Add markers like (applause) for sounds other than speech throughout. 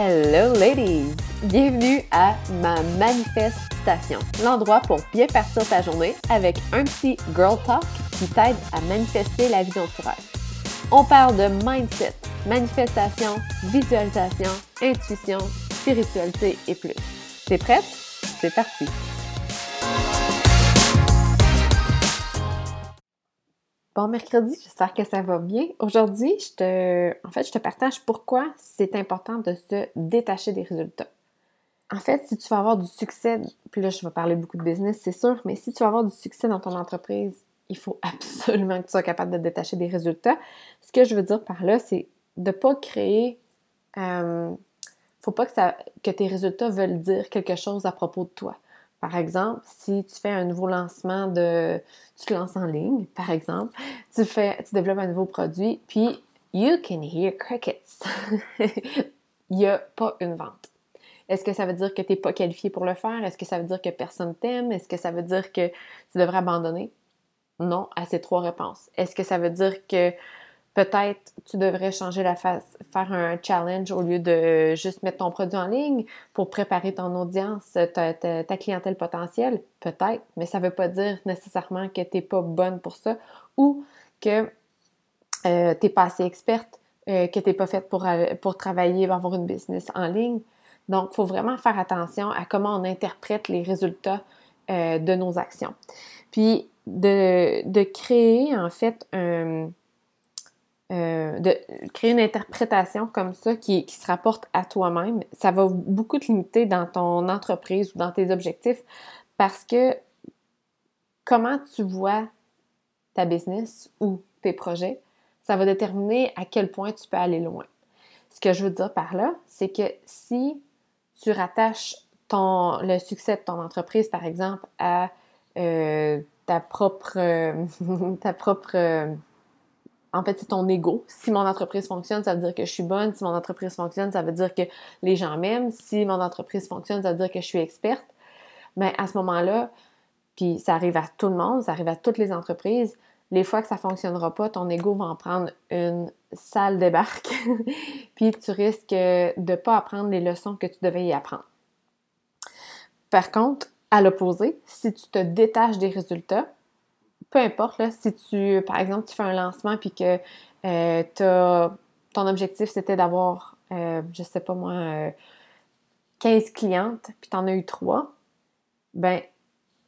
Hello ladies! Bienvenue à ma manifestation, l'endroit pour bien partir ta journée avec un petit girl talk qui t'aide à manifester la vie dont. On parle de mindset, manifestation, visualisation, intuition, spiritualité et plus. T'es prête? C'est parti! Bon mercredi, j'espère que ça va bien. Aujourd'hui, je te, en fait, je te partage pourquoi c'est important de se détacher des résultats. En fait, si tu veux avoir du succès, puis là, je vais parler beaucoup de business, c'est sûr, mais si tu veux avoir du succès dans ton entreprise, il faut (laughs) absolument que tu sois capable de détacher des résultats. Ce que je veux dire par là, c'est de ne pas créer. Euh, faut pas que, ça, que tes résultats veulent dire quelque chose à propos de toi. Par exemple, si tu fais un nouveau lancement de. Tu te lances en ligne, par exemple, tu fais, tu développes un nouveau produit, puis you can hear crickets. (laughs) Il n'y a pas une vente. Est-ce que ça veut dire que tu n'es pas qualifié pour le faire? Est-ce que ça veut dire que personne t'aime? Est-ce que ça veut dire que tu devrais abandonner? Non à ces trois réponses. Est-ce que ça veut dire que peut-être tu devrais changer la face, faire un challenge au lieu de juste mettre ton produit en ligne pour préparer ton audience, ta, clientèle potentielle. Peut-être, mais ça ne veut pas dire nécessairement que tu n'es pas bonne pour ça ou que euh, tu n'es pas assez experte, euh, que tu n'es pas faite pour, euh, pour travailler, avoir une business en ligne. Donc, il faut vraiment faire attention à comment on interprète les résultats de nos actions. Puis, de, de créer en fait un euh, de créer une interprétation comme ça qui, se rapporte à toi-même, ça va beaucoup te limiter dans ton entreprise ou dans tes objectifs parce que comment tu vois ta business ou tes projets, ça va déterminer à quel point tu peux aller loin. Ce que je veux dire par là, c'est que si tu rattaches ton, le succès de ton entreprise, par exemple, à euh, ta propre, (laughs) ta propre en fait, c'est ton ego. Si mon entreprise fonctionne, ça veut dire que je suis bonne. Si mon entreprise fonctionne, ça veut dire que les gens m'aiment. Si mon entreprise fonctionne, ça veut dire que je suis experte. Mais à ce moment-là, puis ça arrive à tout le monde, ça arrive à toutes les entreprises, les fois que ça ne fonctionnera pas, ton ego va en prendre une sale débarque. (laughs) puis tu risques de pas apprendre les leçons que tu devais y apprendre. Par contre, à l'opposé, si tu te détaches des résultats, peu importe, là, si tu, par exemple, tu fais un lancement puis que euh, ton objectif c'était d'avoir, euh, je sais pas moi, 15 euh, clientes, puis tu en as eu 3, ben,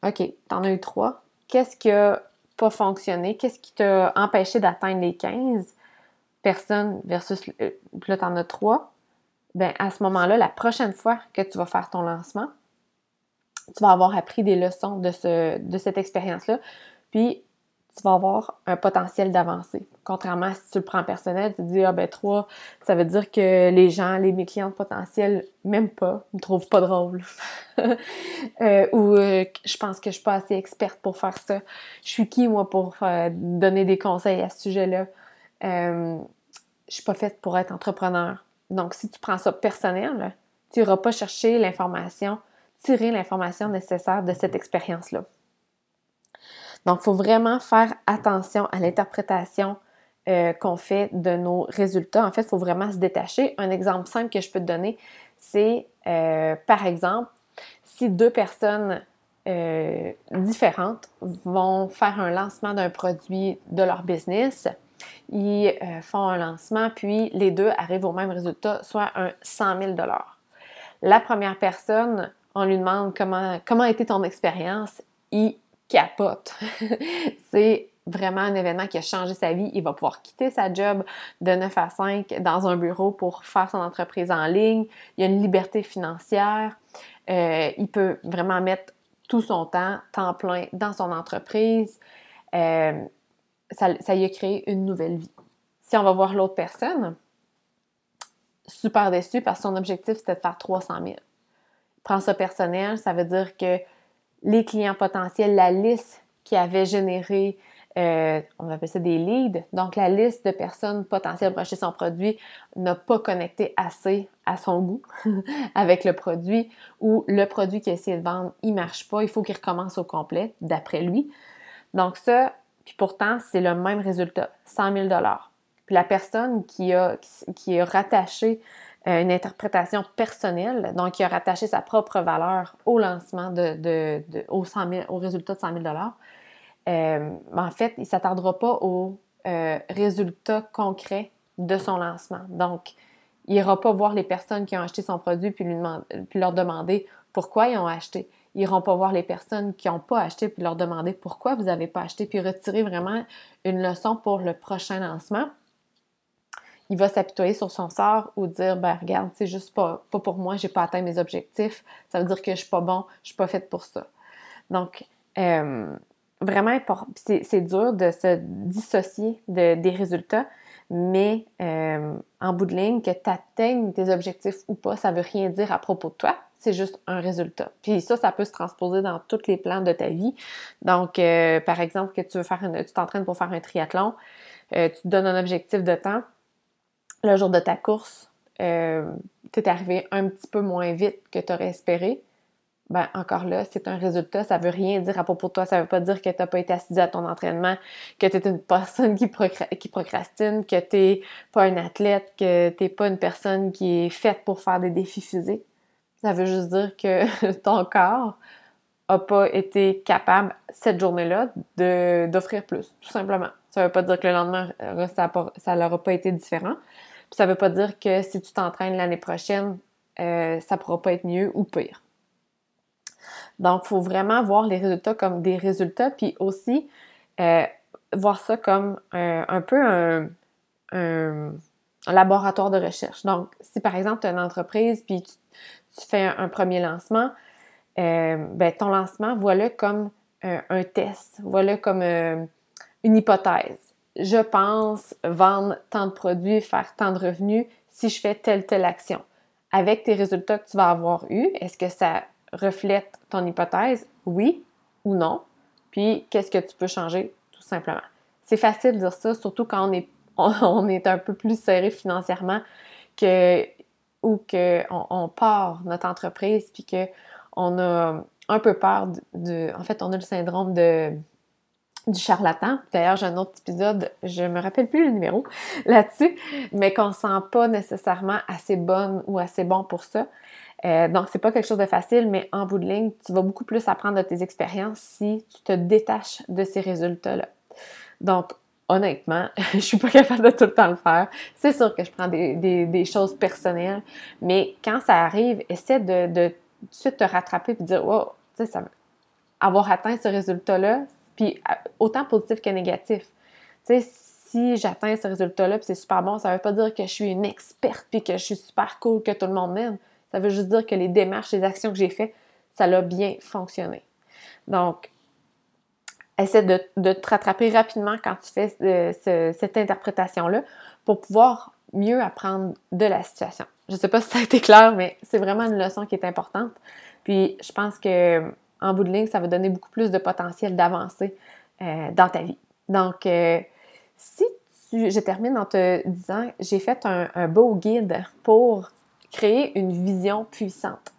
OK, tu en as eu 3. Qu'est-ce qui a pas fonctionné? Qu'est-ce qui t'a empêché d'atteindre les 15 personnes versus, là, tu en as 3? Ben, à ce moment-là, la prochaine fois que tu vas faire ton lancement, tu vas avoir appris des leçons de, ce, de cette expérience-là puis tu vas avoir un potentiel d'avancer. Contrairement à si tu le prends personnel, tu te dis, ah ben trois, ça veut dire que les gens, les, mes clients potentiels, même pas, me trouvent pas drôle. (laughs) euh, ou euh, je pense que je suis pas assez experte pour faire ça. Je suis qui, moi, pour euh, donner des conseils à ce sujet-là? Je suis pas faite pour être entrepreneur. Donc, si tu prends ça personnel, tu n'iras pas chercher l'information, tirer l'information nécessaire de cette expérience-là. Donc, il faut vraiment faire attention à l'interprétation euh, qu'on fait de nos résultats. En fait, il faut vraiment se détacher. Un exemple simple que je peux te donner, c'est euh, par exemple, si deux personnes euh, différentes vont faire un lancement d'un produit de leur business, ils font un lancement, puis les deux arrivent au même résultat, soit un 100 000 La première personne, on lui demande comment, comment a été ton expérience, il capote. (laughs) c'est vraiment un événement qui a changé sa vie. Il va pouvoir quitter sa job de 9 à 5 dans un bureau pour faire son entreprise en ligne. Il a une liberté financière. Euh, il peut vraiment mettre tout son temps, temps plein, dans son entreprise. Euh, ça, ça y a créé une nouvelle vie. Si on va voir l'autre personne, super déçu parce que son objectif c'était de faire 300 000. prend ça personnel, ça veut dire que les clients potentiels, la liste qui avait généré, euh, on appelle ça des leads, donc la liste de personnes potentielles pour acheter son produit n'a pas connecté assez à son goût (laughs) avec le produit ou le produit qu'il a essayé de vendre, il marche pas, il faut qu'il recommence au complet, d'après lui. Donc ça, puis pourtant, c'est le même résultat, 100 000 Puis la personne qui a, qui a rattaché une interprétation personnelle. Donc, il a rattaché sa propre valeur au lancement de, de, au, 100 au, résultat de 100 000 euh, En fait, il ne s'attardera pas aux euh, résultats concrets de son lancement. Donc, il n'ira pas voir les personnes qui ont acheté son produit puis, lui puis leur demander pourquoi ils ont acheté. Ils n'iront pas voir les personnes qui n'ont pas acheté puis leur demander pourquoi vous n'avez pas acheté, puis retirer vraiment une leçon pour le prochain lancement il va s'apitoyer sur son sort ou dire ben regarde, c'est juste pas, pas pour moi, j'ai pas atteint mes objectifs, ça veut dire que je suis pas bon, je suis pas faite pour ça. Donc, euh, vraiment, c'est dur de se dissocier des résultats, mais euh, en bout de ligne, que tu atteignes tes objectifs ou pas, ça veut rien dire à propos de toi. C'est juste un résultat. Puis ça, ça peut se transposer dans tous les plans de ta vie. Donc, euh, par exemple, que tu veux faire tu t'entraînes pour faire un triathlon, tu te donnes un objectif de temps, le jour de ta course, euh, tu es arrivé un petit peu moins vite que tu aurais espéré, ben encore là, c'est un résultat, ça veut rien dire à propos de toi, ça veut pas dire que tu n'as pas été assis à ton entraînement, que tu es une personne qui, qui procrastine, que tu pas un athlète, que tu pas une personne qui est faite pour faire des défis physiques. Ça veut juste dire que (laughs) ton corps n'a pas été capable, cette journée-là, d'offrir plus, tout simplement. Ça veut pas dire que le lendemain, ça n'aura pas été différent. Puis ça veut pas dire que si tu t'entraînes l'année prochaine, euh, ça pourra pas être mieux ou pire. Donc, il faut vraiment voir les résultats comme des résultats, puis aussi euh, voir ça comme un, peu un, laboratoire de recherche. Donc, si par exemple, tu as une entreprise, puis tu, fais un, premier lancement, euh, ben, ton lancement, voilà comme un test, voilà comme une hypothèse je pense vendre tant de produits, faire tant de revenus si je fais telle, telle action. Avec tes résultats que tu vas avoir eus, est-ce que ça reflète ton hypothèse? Oui ou non? Puis, qu'est-ce que tu peux changer? Tout simplement? C'est facile de dire ça, surtout quand on est, (laughs) un peu plus serré financièrement que, ou qu'on on part notre entreprise, puis qu'on a un peu peur de. En fait, on a le syndrome de du charlatan. D'ailleurs, j'ai un autre épisode, je me rappelle plus le numéro là-dessus, mais qu'on sent pas nécessairement assez bonne ou assez bon pour ça. Euh, donc, c'est pas quelque chose de facile, mais en bout de ligne, tu vas beaucoup plus apprendre de tes expériences si tu te détaches de ces résultats-là. Donc, honnêtement, (laughs) je suis pas capable de tout le temps le faire. C'est sûr que je prends des, choses personnelles, mais quand ça arrive, essaie de, de tout de suite te rattraper et dire, wow, tu sais, ça, avoir atteint ce résultat-là, puis autant positif que négatif. Tu sais, si j'atteins ce résultat-là, puis c'est super bon, ça veut pas dire que je suis une experte, puis que je suis super cool, que tout le monde m'aime. Ça veut juste dire que les démarches, les actions que j'ai faites, ça a bien fonctionné. Donc, essaie de, te rattraper rapidement quand tu fais euh, cette interprétation-là pour pouvoir mieux apprendre de la situation. Je ne sais pas si ça a été clair, mais c'est vraiment une leçon qui est importante. Puis je pense que en bout de ligne, ça va donner beaucoup plus de potentiel d'avancer euh, dans ta vie. Donc, euh, si tu, je termine en te disant, j'ai fait un, beau guide pour créer une vision puissante.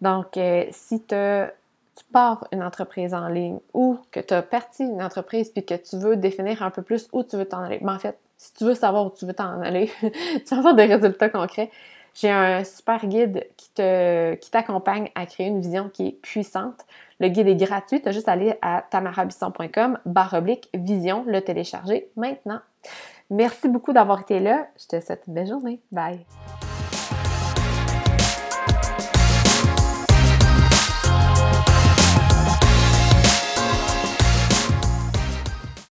Donc, euh, si tu pars une entreprise en ligne ou que tu as parti une entreprise puis que tu veux définir un peu plus où tu veux t'en aller, mais en fait, si tu veux savoir où tu veux t'en aller, (laughs) tu vas avoir des résultats concrets, j'ai un super guide qui te qui t'accompagne à créer une vision qui est puissante. Le guide est gratuit, tu as juste à aller à tamarabisson.com barre oblique vision, le télécharger maintenant. Merci beaucoup d'avoir été là. Je te souhaite une belle journée. Bye!